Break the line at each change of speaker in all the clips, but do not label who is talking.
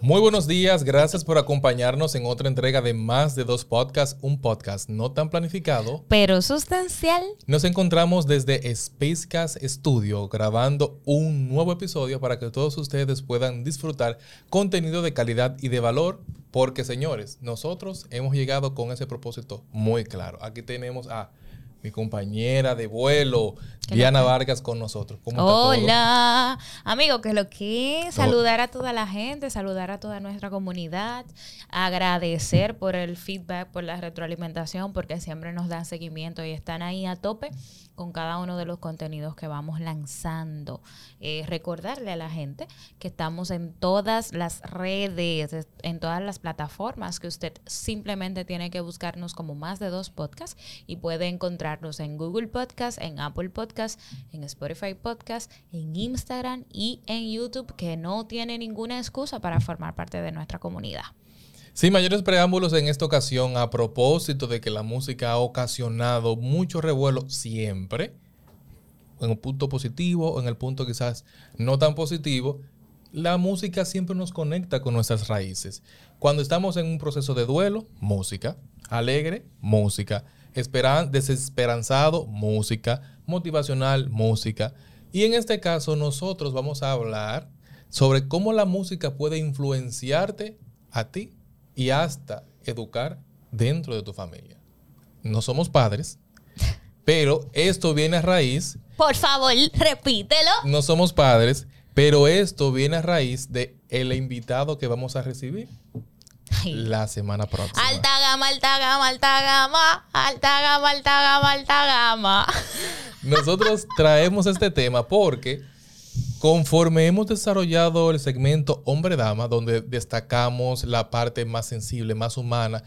Muy buenos días, gracias por acompañarnos en otra entrega de Más de dos podcasts, un podcast no tan planificado,
pero sustancial.
Nos encontramos desde Spacecast Studio grabando un nuevo episodio para que todos ustedes puedan disfrutar contenido de calidad y de valor, porque señores, nosotros hemos llegado con ese propósito muy claro. Aquí tenemos a mi compañera de vuelo, Diana Vargas, con nosotros.
Hola, amigo, que lo que saludar a toda la gente, saludar a toda nuestra comunidad, agradecer por el feedback, por la retroalimentación, porque siempre nos dan seguimiento y están ahí a tope con cada uno de los contenidos que vamos lanzando. Eh, recordarle a la gente que estamos en todas las redes, en todas las plataformas, que usted simplemente tiene que buscarnos como más de dos podcasts y puede encontrarnos en Google Podcast, en Apple Podcast, en Spotify Podcast, en Instagram y en YouTube, que no tiene ninguna excusa para formar parte de nuestra comunidad.
Sin mayores preámbulos en esta ocasión, a propósito de que la música ha ocasionado mucho revuelo siempre, en un punto positivo o en el punto quizás no tan positivo, la música siempre nos conecta con nuestras raíces. Cuando estamos en un proceso de duelo, música. Alegre, música. desesperanzado, música. Motivacional, música. Y en este caso nosotros vamos a hablar sobre cómo la música puede influenciarte a ti y hasta educar dentro de tu familia. No somos padres, pero esto viene a raíz.
Por favor, repítelo.
No somos padres, pero esto viene a raíz de el invitado que vamos a recibir la semana próxima.
Alta gama, alta gama, alta gama, alta gama, alta gama, alta gama.
Nosotros traemos este tema porque Conforme hemos desarrollado el segmento hombre-dama, donde destacamos la parte más sensible, más humana,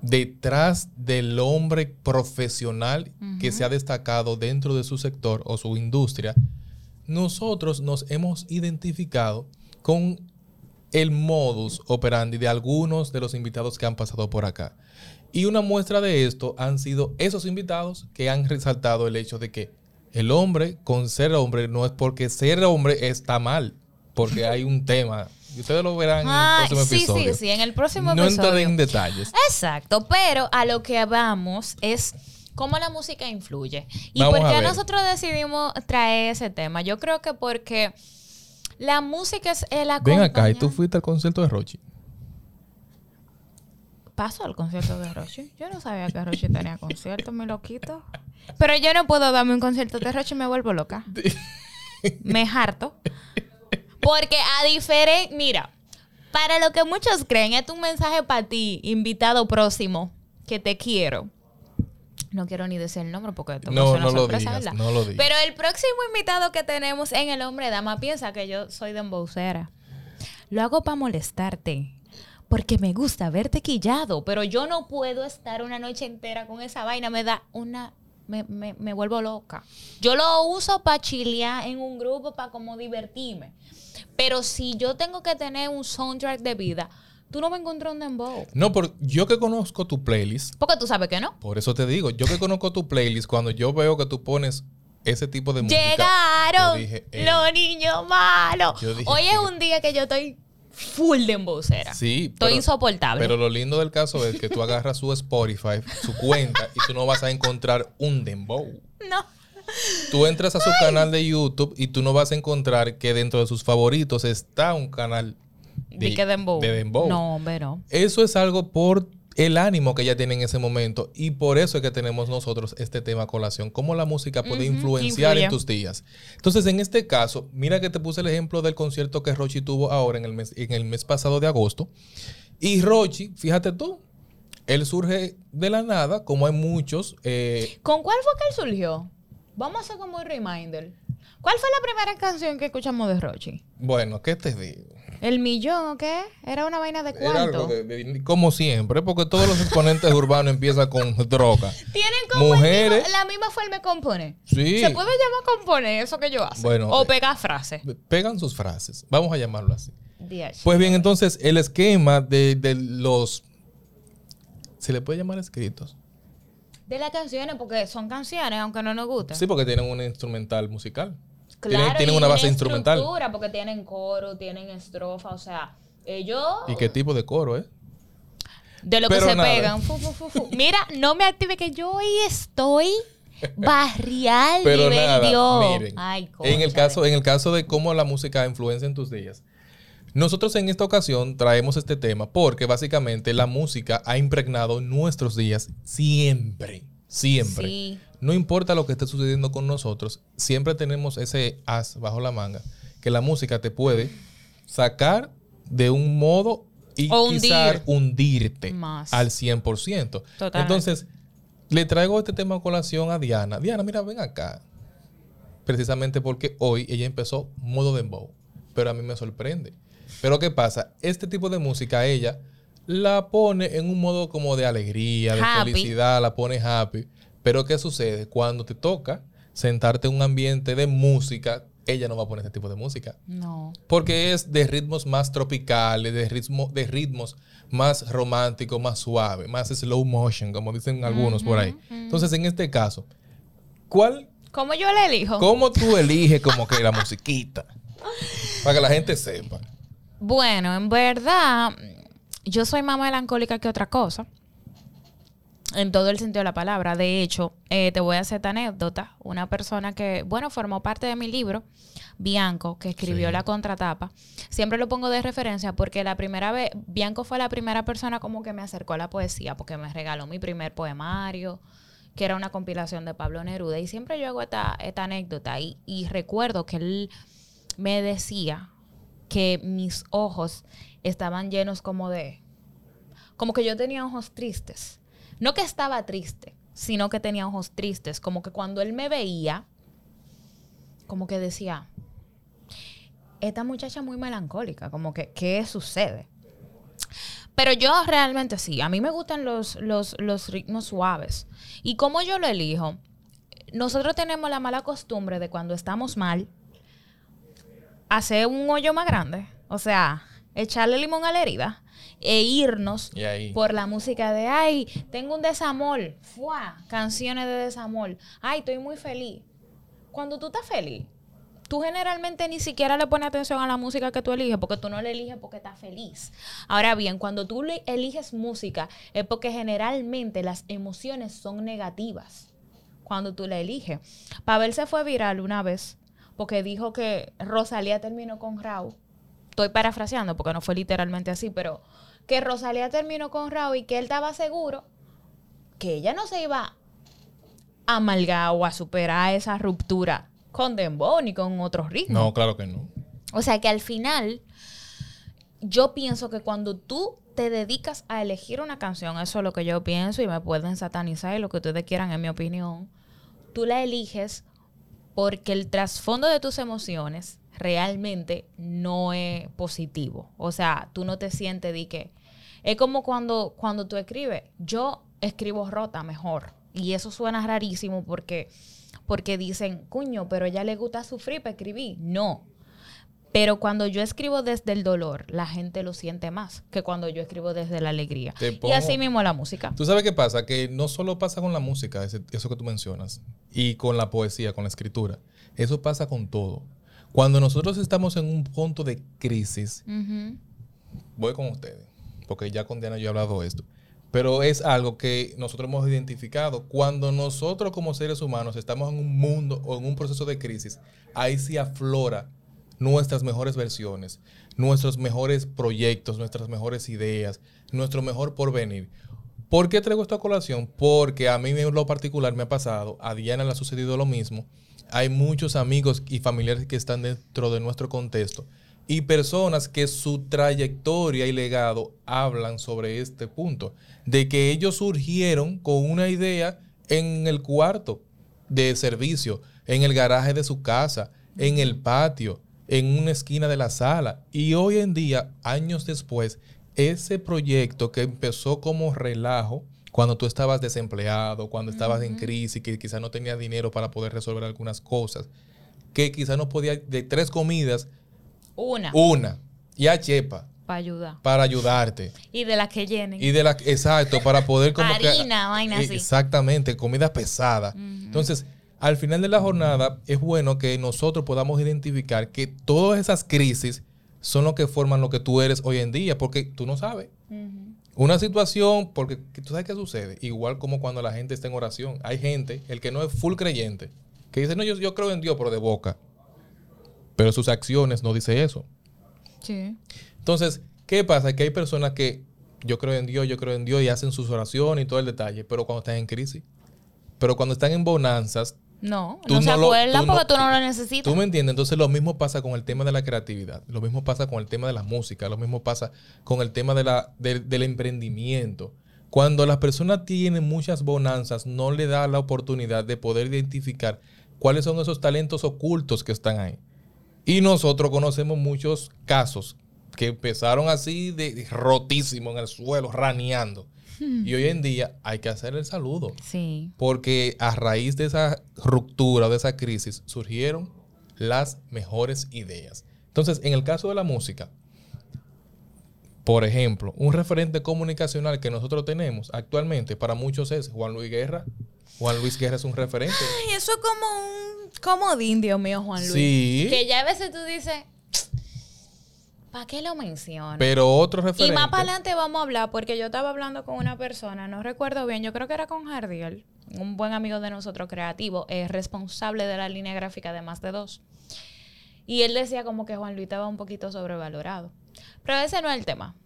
detrás del hombre profesional que se ha destacado dentro de su sector o su industria, nosotros nos hemos identificado con el modus operandi de algunos de los invitados que han pasado por acá. Y una muestra de esto han sido esos invitados que han resaltado el hecho de que el hombre con ser hombre no es porque ser hombre está mal, porque hay un tema. Y ustedes lo verán en el próximo
sí,
episodio.
Sí, sí, en el próximo episodio. No
entraré en detalles.
Exacto, pero a lo que vamos es cómo la música influye. ¿Y por qué nosotros decidimos traer ese tema? Yo creo que porque la música es el
acompañante. Ven acá, ¿y tú fuiste al concierto de Rochi?
Paso al concierto de Rochi. Yo no sabía que Rochi tenía concierto, mi loquito. Pero yo no puedo darme un concierto de Rochi y me vuelvo loca. me harto. Porque a diferencia, mira, para lo que muchos creen, es un mensaje para ti, invitado próximo, que te quiero. No quiero ni decir el nombre porque esto
no, no lo digas, no lo digas.
Pero el próximo invitado que tenemos en El Hombre Dama piensa que yo soy de embocera. Lo hago para molestarte porque me gusta verte quillado, pero yo no puedo estar una noche entera con esa vaina, me da una me, vuelvo loca. Yo lo uso para chilear en un grupo, para como divertirme. Pero si yo tengo que tener un soundtrack de vida, tú no me encuentras un dembow.
No, porque yo que conozco tu playlist.
Porque tú sabes que no.
Por eso te digo, yo que conozco tu playlist, cuando yo veo que tú pones ese tipo de
música. Llegaron los niños malos. Hoy es un día que yo estoy full de embocera.
Sí.
Estoy insoportable.
Pero lo lindo del caso es que tú agarras su Spotify, su cuenta, y tú no vas a encontrar un dembow.
No.
Tú entras a su canal de YouTube y tú no vas a encontrar que dentro de sus favoritos está un canal
de, de, dembow.
de dembow.
No, hombre, no.
Eso es algo por el ánimo que ella tiene en ese momento. Y por eso es que tenemos nosotros este tema colación, cómo la música puede influenciar en tus días. Entonces, en este caso, mira que te puse el ejemplo del concierto que Rochi tuvo ahora en el mes, en el mes pasado de agosto. Y Rochi, fíjate tú, él surge de la nada, como hay muchos. Eh,
¿Con cuál fue que él surgió? Vamos a hacer como un reminder. ¿Cuál fue la primera canción que escuchamos de Rochi?
Bueno, ¿qué te digo?
¿El millón o qué? ¿Era una vaina de
Era algo
cuánto?
de- de- como siempre, porque todos los exponentes urbanos empiezan con droga.
Tienen como
Mujeres.
mismo- la misma forma de componer.
Sí.
¿Se puede llamar componer eso que yo hago?
Bueno,
o
eh,
pegar frases.
Pegan sus frases. Vamos a llamarlo así.
Dios.
Pues bien, entonces el esquema de, de los... ¿Se le puede llamar escritos?
De las canciones, porque son canciones, aunque no nos gusten.
Sí, porque tienen un instrumental musical.
Claro,
tienen una base instrumental.
estructura, porque tienen coro, tienen estrofa, o sea, ellos
¿Y qué tipo de coro, eh?
de lo que se
nada.
pegan. fu, fu, fu, fu. Mira, no me active que yo hoy estoy barrial
Pero
nivel
nada,
Dios.
miren,
Ay,
en el caso en el caso de cómo la música influencia en tus días. Nosotros en esta ocasión traemos este tema porque básicamente la música ha impregnado nuestros días siempre, siempre.
Sí.
No importa lo que esté sucediendo con nosotros, siempre tenemos ese as bajo la manga que la música te puede sacar de un modo y
O hundir.
quizás hundirte
Más.
al 100%.
Totalmente.
Entonces, le traigo este tema a colación a Diana. Diana, mira, ven acá. Precisamente porque hoy ella empezó modo dembow. Pero a mí me sorprende. Pero ¿qué pasa? Este tipo de música ella la pone en un modo como de alegría, de
Happy.
felicidad, la pone happy. Pero ¿qué sucede? Cuando te toca sentarte en un ambiente de música, ella no va a poner este tipo de música.
No.
Porque es de ritmos más tropicales, de, ritmo, de ritmos más románticos, más suaves, más slow motion, como dicen algunos por ahí. Entonces, en este caso, ¿cuál,
¿Cómo yo le elijo?
¿cómo tú eliges como que la musiquita? Para que la gente sepa.
Bueno, en verdad, yo soy más melancólica que otra cosa. En todo el sentido de la palabra. De hecho, eh, te voy a hacer esta anécdota. Una persona que, bueno, formó parte de mi libro, Bianco, que escribió
Sí.
la contratapa. Siempre lo pongo de referencia porque la primera vez, Bianco fue la primera persona como que me acercó a la poesía, porque me regaló mi primer poemario, que era una compilación de Pablo Neruda. Y siempre yo hago esta, esta anécdota. Y, y recuerdo que él me decía que mis ojos estaban llenos como de... Como que yo tenía ojos tristes. No que estaba triste, sino que tenía ojos tristes. Como que cuando él me veía, como que decía, esta muchacha muy melancólica, como que, ¿qué sucede? Pero yo realmente sí, a mí me gustan los, los, los ritmos suaves. ¿Y cómo yo lo elijo? Nosotros tenemos la mala costumbre de cuando estamos mal, hacer un hoyo más grande. O sea, echarle limón a la herida e irnos por la música de, ay, tengo un desamor. ¡Fua! Canciones de desamor. Ay, estoy muy feliz. Cuando tú estás feliz, tú generalmente ni siquiera le pones atención a la música que tú eliges, porque tú no la eliges porque estás feliz. Ahora bien, cuando tú le- eliges música, es porque generalmente las emociones son negativas cuando tú la eliges. Pavel se fue viral una vez porque dijo que Rosalía terminó con Raúl. Estoy parafraseando porque no fue literalmente así, pero que Rosalía terminó con Raúl y que él estaba seguro que ella no se iba a amalgar o a superar esa ruptura con Dembow ni con otros ritmos.
No, claro que no.
O sea que al final, yo pienso que cuando tú te dedicas a elegir una canción, eso es lo que yo pienso y me pueden satanizar y lo que ustedes quieran, en mi opinión, tú la eliges porque el trasfondo de tus emociones realmente no es positivo. O sea, tú no te sientes de que... Es como cuando, cuando tú escribes, yo escribo rota mejor. Y eso suena rarísimo porque, porque dicen, cuño, pero a ella le gusta sufrir para escribir. No, pero cuando yo escribo desde el dolor, la gente lo siente más que cuando yo escribo desde la alegría. Y así mismo la música.
¿Tú sabes qué pasa? Que no solo pasa con la música, eso que tú mencionas, y con la poesía, con la escritura. Eso pasa con todo. Cuando nosotros estamos en un punto de crisis, voy con ustedes, porque ya con Diana yo he hablado de esto. Pero es algo que nosotros hemos identificado. Cuando nosotros como seres humanos estamos en un mundo o en un proceso de crisis, ahí sí aflora nuestras mejores versiones, nuestros mejores proyectos, nuestras mejores ideas, nuestro mejor porvenir. ¿Por qué traigo esta colación? Porque a mí en lo particular me ha pasado, a Diana le ha sucedido lo mismo. Hay muchos amigos y familiares que están dentro de nuestro contexto y personas que su trayectoria y legado hablan sobre este punto, de que ellos surgieron con una idea en el cuarto, de servicio, en el garaje de su casa, en el patio, en una esquina de la sala. Y hoy en día, años después, ese proyecto que empezó como relajo, cuando tú estabas desempleado, cuando estabas en crisis, que quizás no tenías dinero para poder resolver algunas cosas, que quizás no podía, de tres comidas,
Una.
una, y a chepa,
Para ayudar.
para ayudarte.
Y de las que llenen.
Y de la, exacto, para poder como que-
Harina, vaina así.
Exactamente, comida pesada. Entonces, al final de la jornada, es bueno que nosotros podamos identificar que todas esas crisis son lo que forman lo que tú eres hoy en día, porque tú no sabes. Una situación, porque tú sabes qué sucede, igual como cuando la gente está en oración. Hay gente, el que no es full creyente, que dice, no, yo, yo creo en Dios, pero de boca. Pero sus acciones no dice eso.
Sí.
Entonces, ¿qué pasa? Que hay personas que yo creo en Dios, yo creo en Dios y hacen sus oraciones y todo el detalle, pero cuando están en crisis, pero cuando están en bonanzas,
No,
Tú
no se
no
acuerdan
no-
porque tú no lo necesitas.
¿tú me entiendes? Entonces lo mismo pasa con el tema de la creatividad, lo mismo pasa con el tema de la música, lo mismo pasa con el tema de la, del- del emprendimiento. Cuando las personas tienen muchas bonanzas, no le da la oportunidad de poder identificar cuáles son esos talentos ocultos que están ahí. Y nosotros conocemos muchos casos que empezaron así de rotísimo en el suelo, raneando. Y hoy en día hay que hacer el saludo.
Sí.
Porque a raíz de esa ruptura, de esa crisis, surgieron las mejores ideas. Entonces, en el caso de la música, por ejemplo, un referente comunicacional que nosotros tenemos actualmente para muchos es Juan Luis Guerra. Juan Luis Guerra es un referente.
Ay, eso es como un comodín, Dios mío, Juan Luis.
Sí,
Que ya a veces tú dices, ¿para qué lo mencionas?
pero otro
Y
referente.
más para adelante vamos a hablar, porque yo estaba hablando con una persona, no recuerdo bien, yo creo que era con Jardiel, un buen amigo de nosotros creativo, es responsable de la línea gráfica de más de dos. Y él decía como que Juan Luis estaba un poquito sobrevalorado. Pero ese no es el tema.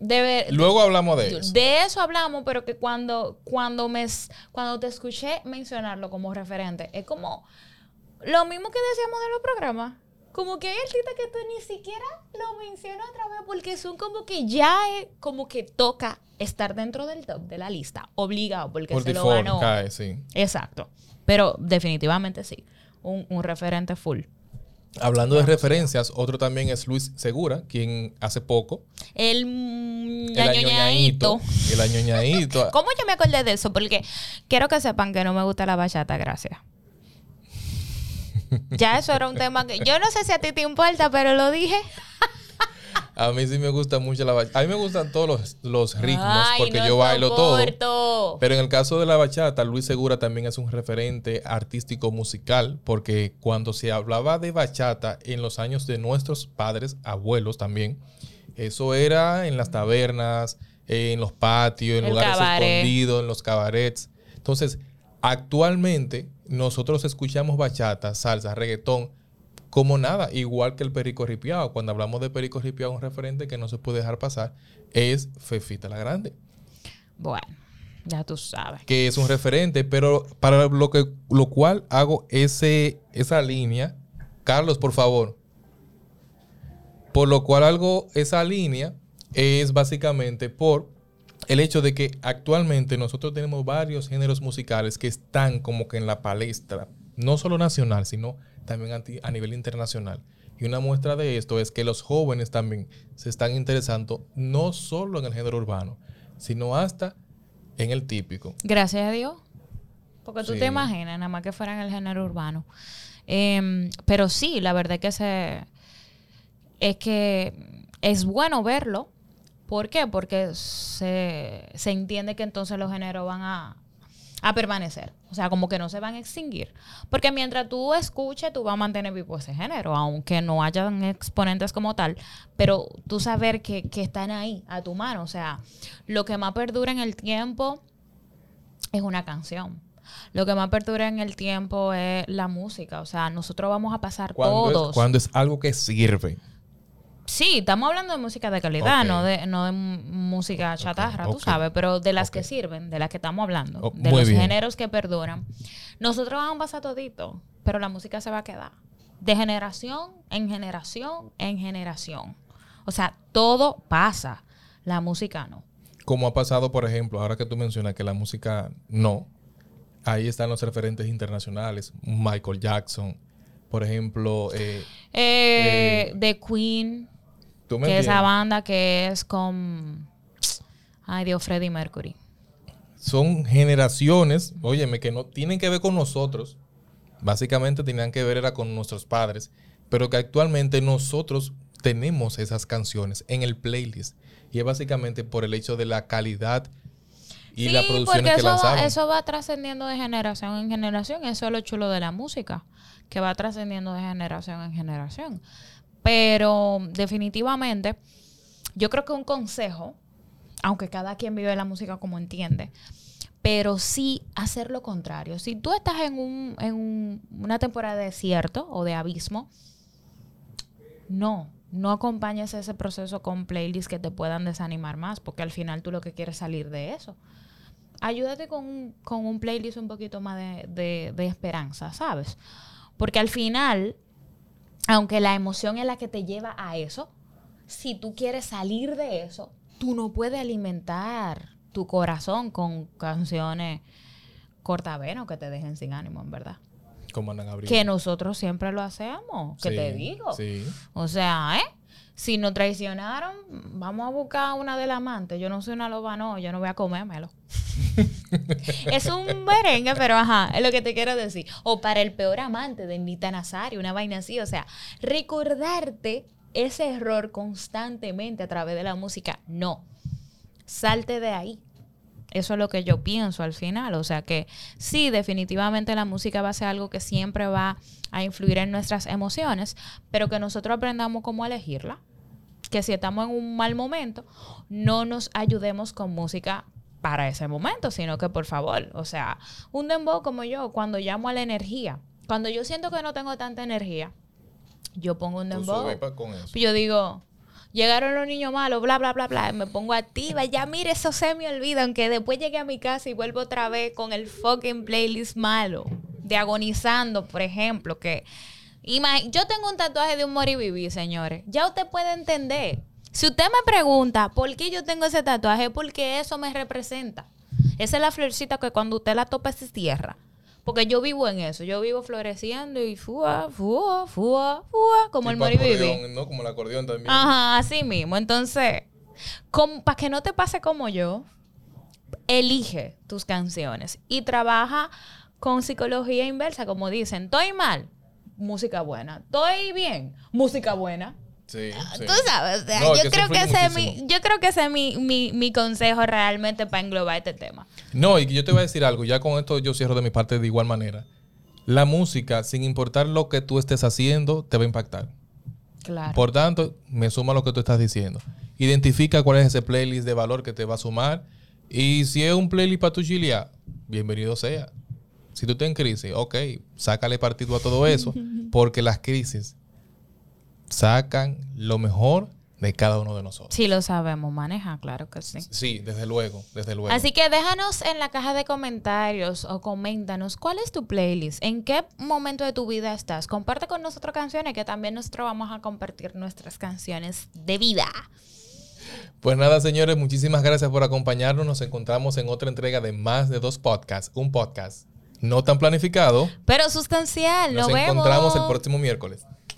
Debe,
Luego hablamos de eso.
de eso hablamos, pero que cuando, cuando, me, cuando te escuché mencionarlo como referente, es como lo mismo que decíamos de los programas. Como que hay artistas que tú ni siquiera lo mencionas otra vez porque son como que ya es como que toca estar dentro del top de la lista, obligado, porque
Por
se lo
default
ganó.
cae, sí.
Exacto. Pero definitivamente sí, un, un referente full.
Hablando de referencias, otro también es Luis Segura, quien hace poco.
El, mm,
El añoñaíto. El añoñaíto.
¿Cómo yo me acordé de eso? Porque quiero que sepan que no me gusta la bachata, gracias. Ya eso era un tema que yo no sé si a ti te importa, pero lo dije.
A mí sí me gusta mucho la bachata. A mí me gustan todos los, los ritmos
Ay,
porque
no
yo bailo todo.
soporto.
Pero en el caso de la bachata, Luis Segura también es un referente artístico musical porque cuando se hablaba de bachata en los años de nuestros padres, abuelos también, eso era en las tabernas, en los patios, en
El
lugares
cabaret.
escondidos, en los cabarets. Entonces, actualmente nosotros escuchamos bachata, salsa, reggaetón como nada, igual que el perico ripiado. Cuando hablamos de perico ripiado, un referente que no se puede dejar pasar es Fefita la Grande
Bueno, ya tú sabes.
que es un referente, pero para lo que lo cual hago ese esa línea, Carlos, por favor. Por lo cual hago esa línea es básicamente por el hecho de que actualmente nosotros tenemos varios géneros musicales que están como que en la palestra, no solo nacional, sino también a nivel internacional. Y una muestra de esto es que los jóvenes también se están interesando no solo en el género urbano, sino hasta en el típico.
Gracias a Dios. Porque tú
Sí.
te imaginas, nada más que fuera en el género urbano. Em, pero sí, la verdad es que se, es que es bueno verlo. ¿Por qué? Porque se, se entiende que entonces los géneros van a, a permanecer. O sea, como que no se van a extinguir. Porque mientras tú escuches, tú vas a mantener vivo ese género, aunque no hayan exponentes como tal. Pero tú saber que, que están ahí, a tu mano. O sea, lo que más perdura en el tiempo es una canción. Lo que más perdura en el tiempo es la música. O sea, nosotros vamos a pasar
Cuando
todos.
es, cuando es algo que sirve.
Sí, estamos hablando de música de calidad, no de, no de música chatarra, tú
ok.
sabes, pero de las que sirven, de las que estamos hablando,
Oh,
de los
bien.
géneros que perduran. Nosotros vamos a pasar todito, pero la música se va a quedar. De generación en generación en generación. O sea, todo pasa. La música no.
Como ha pasado, por ejemplo, ahora que tú mencionas que la música no, Ahí están los referentes internacionales. Michael Jackson, por ejemplo. Eh,
eh, The Queen, que es esa banda que es con. Ay, Dios, Freddie Mercury.
Son generaciones, óyeme, que no tienen que ver con nosotros. Básicamente tenían que ver era con nuestros padres. Pero que actualmente nosotros tenemos esas canciones en el playlist. Y es básicamente por el hecho de la calidad y la producción que
eso Va, eso va trascendiendo de generación en generación. Eso es lo chulo de la música, que va trascendiendo de generación en generación. Pero definitivamente, yo creo que un consejo, aunque cada quien vive la música como entiende, pero sí hacer lo contrario. Si tú estás en, un, en una temporada de desierto o de abismo, no, no acompañes ese proceso con playlists que te puedan desanimar más, porque al final tú lo que quieres es salir de eso. Ayúdate con, un playlist un poquito más de, de esperanza, ¿sabes? Porque al final, aunque la emoción es la que te lleva a eso, si tú quieres salir de eso, tú no puedes alimentar tu corazón con canciones cortavenas que te dejen sin ánimo, en verdad.
Como Ana Gabriel.
Que nosotros siempre lo hacemos, que te digo. Sí. O sea, ¿eh? Si nos traicionaron, vamos a buscar una del amante. Yo no soy una loba, no, yo no voy a comérmelo. es un merengue, pero ajá, es lo que te quiero decir. O para el peor amante de Nita Nazario, una vaina así. O sea, recordarte ese error constantemente a través de la música, no. Salte de ahí. Eso es lo que yo pienso al final. O sea que sí, definitivamente la música va a ser algo que siempre va a influir en nuestras emociones, pero que nosotros aprendamos cómo elegirla. Que si estamos en un mal momento, no nos ayudemos con música para ese momento, sino que por favor, o sea, un dembow como yo, cuando llamo a la energía, cuando yo siento que no tengo tanta energía, yo pongo un dembow. Yo digo, llegaron los niños malos, bla, bla, bla, bla, me pongo activa, ya mire, eso se me olvida, aunque después llegue a mi casa y vuelvo otra vez con el fucking playlist malo, de agonizando, por ejemplo, que... Yo tengo un tatuaje de un moribibi, señores. Ya usted puede entender. Si usted me pregunta por qué yo tengo ese tatuaje, porque eso me representa. Esa es la florcita que cuando usted la topa se cierra. Porque yo vivo en eso, yo vivo floreciendo y fua, fua, fua, fua, como el moribibi.
¿no? Como el acordeón también.
Ajá, así mismo. Entonces, para que no te pase como yo, elige tus canciones y trabaja con psicología inversa, como dicen, estoy mal, música buena, estoy bien, música buena.
Sí,
ah, Tú sabes, yo, creo que ese es mi, yo creo que ese es mi, mi, mi, consejo realmente para englobar este tema.
No, y yo te voy a decir algo, ya con esto yo cierro de mi parte de igual manera. La música, sin importar lo que tú estés haciendo, te va a impactar.
Claro.
Por tanto, me suma lo que tú estás diciendo. Identifica cuál es ese playlist de valor que te va a sumar. Y si es un playlist para tu chilia, bienvenido sea. Si tú estás en crisis, ok, sácale partido a todo eso, porque las crisis sacan lo mejor de cada uno de nosotros.
Sí, lo sabemos manejar, claro que sí.
Sí, desde luego, desde luego.
Así que déjanos en la caja de comentarios o coméntanos cuál es tu playlist, en qué momento de tu vida estás. Comparte con nosotros canciones que también nosotros vamos a compartir nuestras canciones de vida.
Pues nada, señores, muchísimas gracias por acompañarnos. Nos encontramos en otra entrega de más de dos podcasts, un podcast no tan planificado,
pero sustancial. Nos,
encontramos el próximo miércoles.